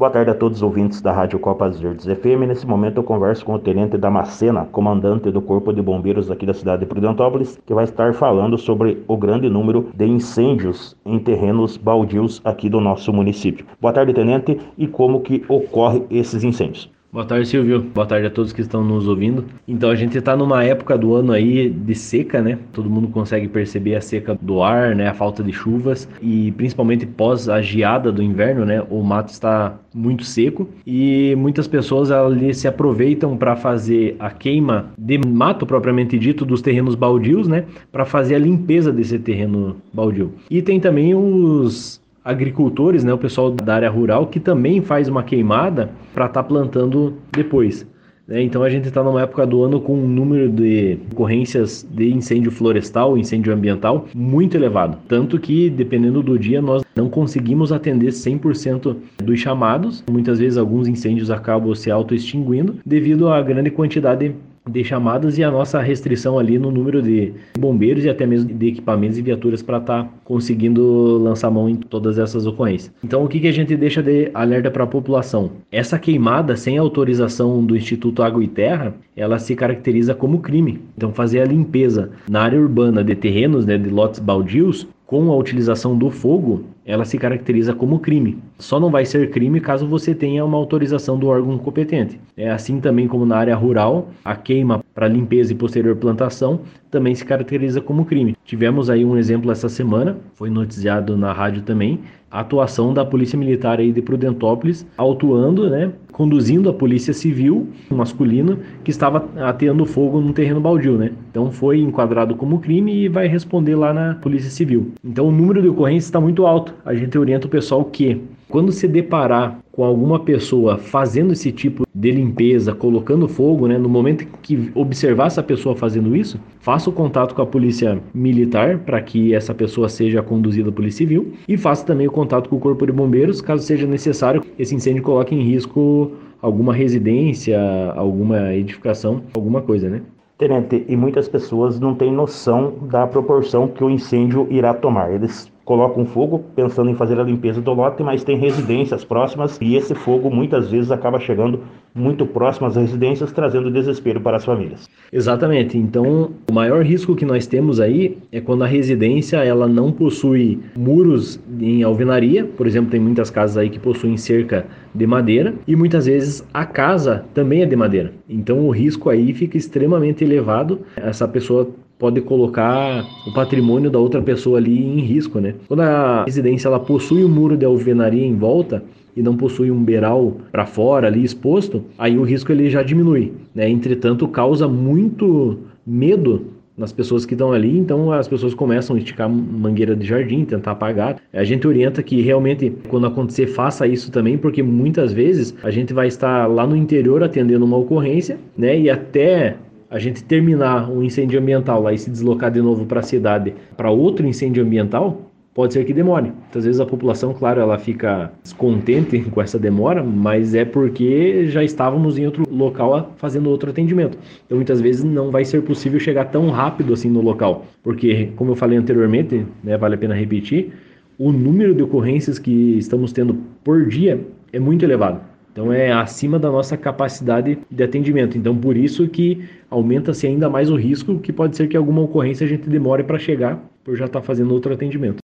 Boa tarde a todos os ouvintes da Rádio Copas Verdes FM. Nesse momento eu converso com o Tenente Damascena, comandante do Corpo de Bombeiros aqui da cidade de Prudentópolis, que vai estar falando sobre o grande número de incêndios em terrenos baldios aqui do nosso município. Boa tarde, Tenente, e como que ocorre esses incêndios? Boa tarde, Silvio. Boa tarde a todos que estão nos ouvindo. Então, a gente está numa época do ano aí de seca, né? Todo mundo consegue perceber a seca do ar, né? A falta de chuvas e principalmente pós a geada do inverno, né? O mato está muito seco e muitas pessoas ali se aproveitam para fazer a queima de mato propriamente dito dos terrenos baldios, né? Para fazer a limpeza desse terreno baldio. E tem também os agricultores, né, o pessoal da área rural, que também faz uma queimada para estar tá plantando depois. Né? Então a gente está numa época do ano com um número de ocorrências de incêndio florestal, incêndio ambiental muito elevado. Tanto que, dependendo do dia, nós não conseguimos atender 100% dos chamados. Muitas vezes alguns incêndios acabam se auto-extinguindo devido à grande quantidade de chamadas e a nossa restrição ali no número de bombeiros e até mesmo de equipamentos e viaturas para estar tá conseguindo lançar mão em todas essas ocorrências. Então, o que, que a gente deixa de alerta para a população? Essa queimada sem autorização do Instituto Água e Terra, ela se caracteriza como crime. Então, fazer a limpeza na área urbana de terrenos, né, de lotes baldios, com a utilização do fogo, ela se caracteriza como crime. Só não vai ser crime caso você tenha uma autorização do órgão competente. É assim também como na área rural, a queima para limpeza e posterior plantação também se caracteriza como crime. Tivemos aí um exemplo essa semana, foi noticiado na rádio também, a atuação da Polícia Militar aí de Prudentópolis, autuando, né, conduzindo a Polícia Civil, masculino, que estava ateando fogo num terreno baldio, né? Então foi enquadrado como crime e vai responder lá na Polícia Civil. Então o número de ocorrências está muito alto. A gente orienta o pessoal que quando se deparar com alguma pessoa fazendo esse tipo de limpeza, colocando fogo, né, no momento que observar essa pessoa fazendo isso, faça o contato com a polícia militar para que essa pessoa seja conduzida à polícia civil e faça também o contato com o corpo de bombeiros, caso seja necessário, esse incêndio coloque em risco alguma residência, alguma edificação, alguma coisa, né? Tenente, e muitas pessoas não têm noção da proporção que o incêndio irá tomar. Eles colocam fogo pensando em fazer a limpeza do lote, mas tem residências próximas e esse fogo muitas vezes acaba chegando muito próximo às residências, trazendo desespero para as famílias. Exatamente. Então, o maior risco que nós temos aí é quando a residência ela não possui muros em alvenaria, por exemplo, tem muitas casas aí que possuem cerca de madeira e muitas vezes a casa também é de madeira. Então, o risco aí fica extremamente elevado. Essa pessoa pode colocar o patrimônio da outra pessoa ali em risco, né? Quando a residência ela possui um muro de alvenaria em volta e não possui um beiral para fora ali exposto, aí o risco ele já diminui, né? Entretanto, causa muito medo nas pessoas que estão ali, então as pessoas começam a esticar mangueira de jardim, tentar apagar. A gente orienta que realmente, quando acontecer, faça isso também, porque muitas vezes a gente vai estar lá no interior atendendo uma ocorrência, né? E até a gente terminar um incêndio ambiental lá e se deslocar de novo para a cidade para outro incêndio ambiental, pode ser que demore. Muitas vezes a população, claro, ela fica descontente com essa demora, mas é porque já estávamos em outro local fazendo outro atendimento. Então muitas vezes não vai ser possível chegar tão rápido assim no local, porque como eu falei anteriormente, né, vale a pena repetir, o número de ocorrências que estamos tendo por dia é muito elevado. Então é acima da nossa capacidade de atendimento. Então por isso que aumenta-se ainda mais o risco, que pode ser que alguma ocorrência a gente demore para chegar por já estar tá fazendo outro atendimento.